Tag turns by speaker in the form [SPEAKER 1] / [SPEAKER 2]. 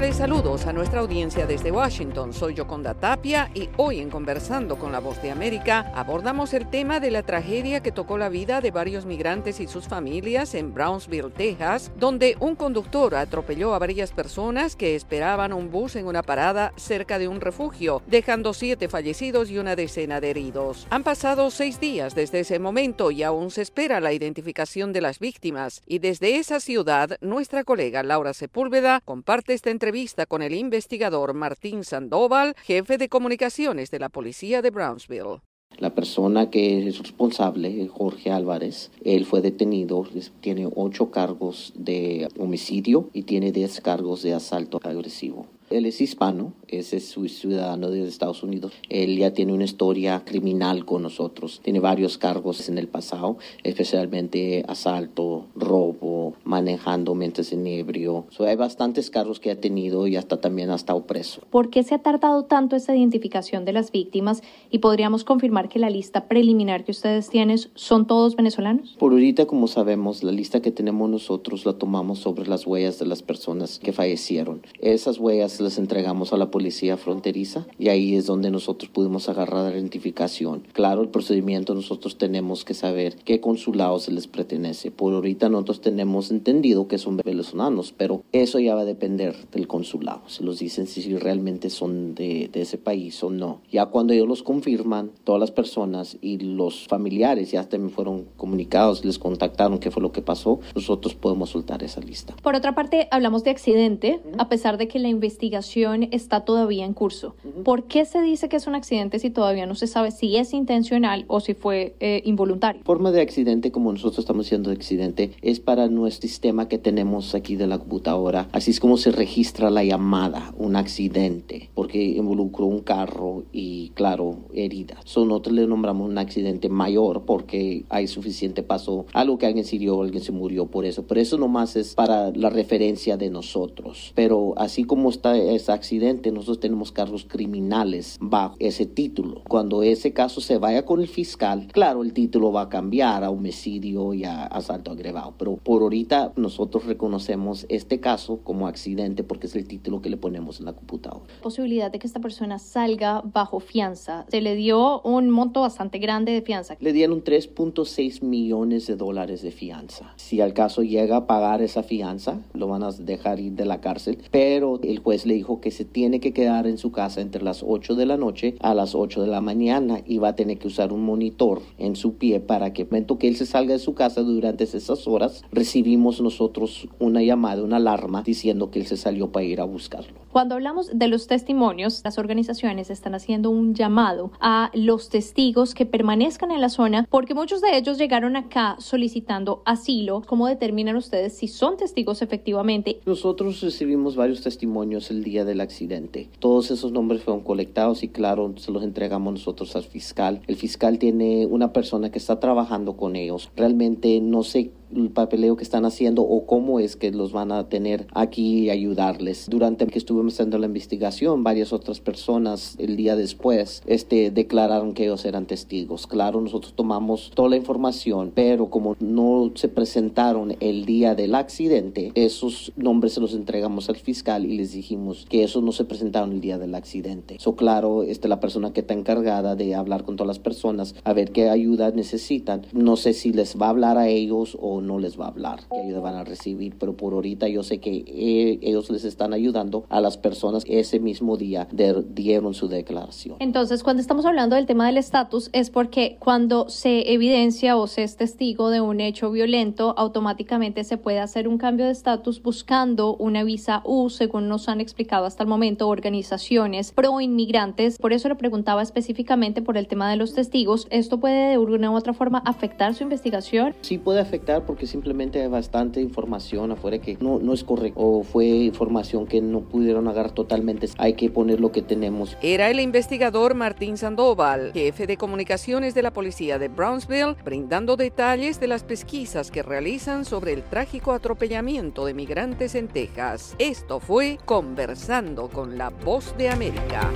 [SPEAKER 1] cordiales saludos a nuestra audiencia desde Washington. Soy Yoconda Tapia y hoy en Conversando con la Voz de América abordamos el tema de la tragedia que tocó la vida de varios migrantes y sus familias en Brownsville, Texas, donde un conductor atropelló a varias personas que esperaban un bus en una parada cerca de un refugio, dejando siete fallecidos y una decena de heridos. Han pasado seis días desde ese momento y aún se espera la identificación de las víctimas. Y desde esa ciudad, nuestra colega Laura Sepúlveda comparte esta entrevista con el investigador Martín Sandoval, jefe de comunicaciones de la policía de Brownsville.
[SPEAKER 2] La persona que es responsable, Jorge Álvarez, él fue detenido, tiene ocho cargos de homicidio y tiene diez cargos de asalto agresivo. Él es hispano, ese es su ciudadano de Estados Unidos. Él ya tiene una historia criminal con nosotros. Tiene varios cargos en el pasado, especialmente asalto, robo, manejando mientras en ebrio. hay bastantes cargos que ha tenido y hasta también ha estado preso.
[SPEAKER 3] ¿Por qué se ha tardado tanto esa identificación de las víctimas y podríamos confirmar que la lista preliminar que ustedes tienen son todos venezolanos?
[SPEAKER 2] Por ahorita, como sabemos, la lista que tenemos nosotros la tomamos sobre las huellas de las personas que fallecieron. Esas huellas las entregamos a la policía fronteriza y ahí es donde nosotros pudimos agarrar la identificación. Claro, el procedimiento nosotros tenemos que saber qué consulado se les pertenece. Por ahorita nosotros tenemos entendido que son venezolanos, pero eso ya va a depender del consulado. Se los dicen si realmente son de, de ese país o no. Ya cuando ellos los confirman, todas las personas y los familiares ya también fueron comunicados, les contactaron qué fue lo que pasó, nosotros podemos soltar esa lista.
[SPEAKER 3] Por otra parte, hablamos de accidente, a pesar de que la investigación investigación está todavía en curso. ¿Por qué se dice que es un accidente si todavía no se sabe si es intencional o si fue eh, involuntario?
[SPEAKER 2] Forma de accidente, como nosotros estamos diciendo de accidente, es para nuestro sistema que tenemos aquí de la computadora. Así es como se registra la llamada, un accidente, porque involucró un carro y, claro, heridas. So, nosotros le nombramos un accidente mayor porque hay suficiente paso, algo que alguien se hirió, alguien se murió por eso. Pero eso nomás es para la referencia de nosotros. Pero así como está ese accidente, nosotros tenemos cargos criminales bajo ese título. Cuando ese caso se vaya con el fiscal, claro, el título va a cambiar a homicidio y a asalto agravado, pero por ahorita nosotros reconocemos este caso como accidente porque es el título que le ponemos en la computadora.
[SPEAKER 3] Posibilidad de que esta persona salga bajo fianza. Se le dio un monto bastante grande de fianza.
[SPEAKER 2] Le dieron 3.6 millones de dólares de fianza. Si al caso llega a pagar esa fianza, lo van a dejar ir de la cárcel, pero el juez le dijo que se tiene que quedar en su casa entre las 8 de la noche a las 8 de la mañana y va a tener que usar un monitor en su pie para que, momento que él se salga de su casa durante esas horas, recibimos nosotros una llamada, una alarma diciendo que él se salió para ir a buscarlo.
[SPEAKER 3] Cuando hablamos de los testimonios, las organizaciones están haciendo un llamado a los testigos que permanezcan en la zona porque muchos de ellos llegaron acá solicitando asilo. ¿Cómo determinan ustedes si son testigos efectivamente?
[SPEAKER 2] Nosotros recibimos varios testimonios el día del accidente. Todos esos nombres fueron colectados y claro, se los entregamos nosotros al fiscal. El fiscal tiene una persona que está trabajando con ellos. Realmente no sé el papeleo que están haciendo o cómo es que los van a tener aquí y ayudarles. Durante que estuvimos haciendo la investigación, varias otras personas el día después este, declararon que ellos eran testigos. Claro, nosotros tomamos toda la información, pero como no se presentaron el día del accidente, esos nombres se los entregamos al fiscal y les dijimos que esos no se presentaron el día del accidente. Eso claro, este, la persona que está encargada de hablar con todas las personas a ver qué ayuda necesitan. No sé si les va a hablar a ellos o no les va a hablar, qué ayuda van a recibir, pero por ahorita yo sé que eh, ellos les están ayudando a las personas que ese mismo día dieron su declaración.
[SPEAKER 3] Entonces, cuando estamos hablando del tema del estatus, es porque cuando se evidencia o se es testigo de un hecho violento, automáticamente se puede hacer un cambio de estatus buscando una visa U, según nos han explicado hasta el momento organizaciones pro inmigrantes. Por eso le preguntaba específicamente por el tema de los testigos. ¿Esto puede de una u otra forma afectar su investigación?
[SPEAKER 2] Sí puede afectar porque simplemente hay bastante información afuera que no, no es correcto o fue información que no pudieron agarrar totalmente. Hay que poner lo que tenemos.
[SPEAKER 1] Era el investigador Martín Sandoval, jefe de comunicaciones de la policía de Brownsville, brindando detalles de las pesquisas que realizan sobre el trágico atropellamiento de migrantes en Texas. Esto fue Conversando con la Voz de América.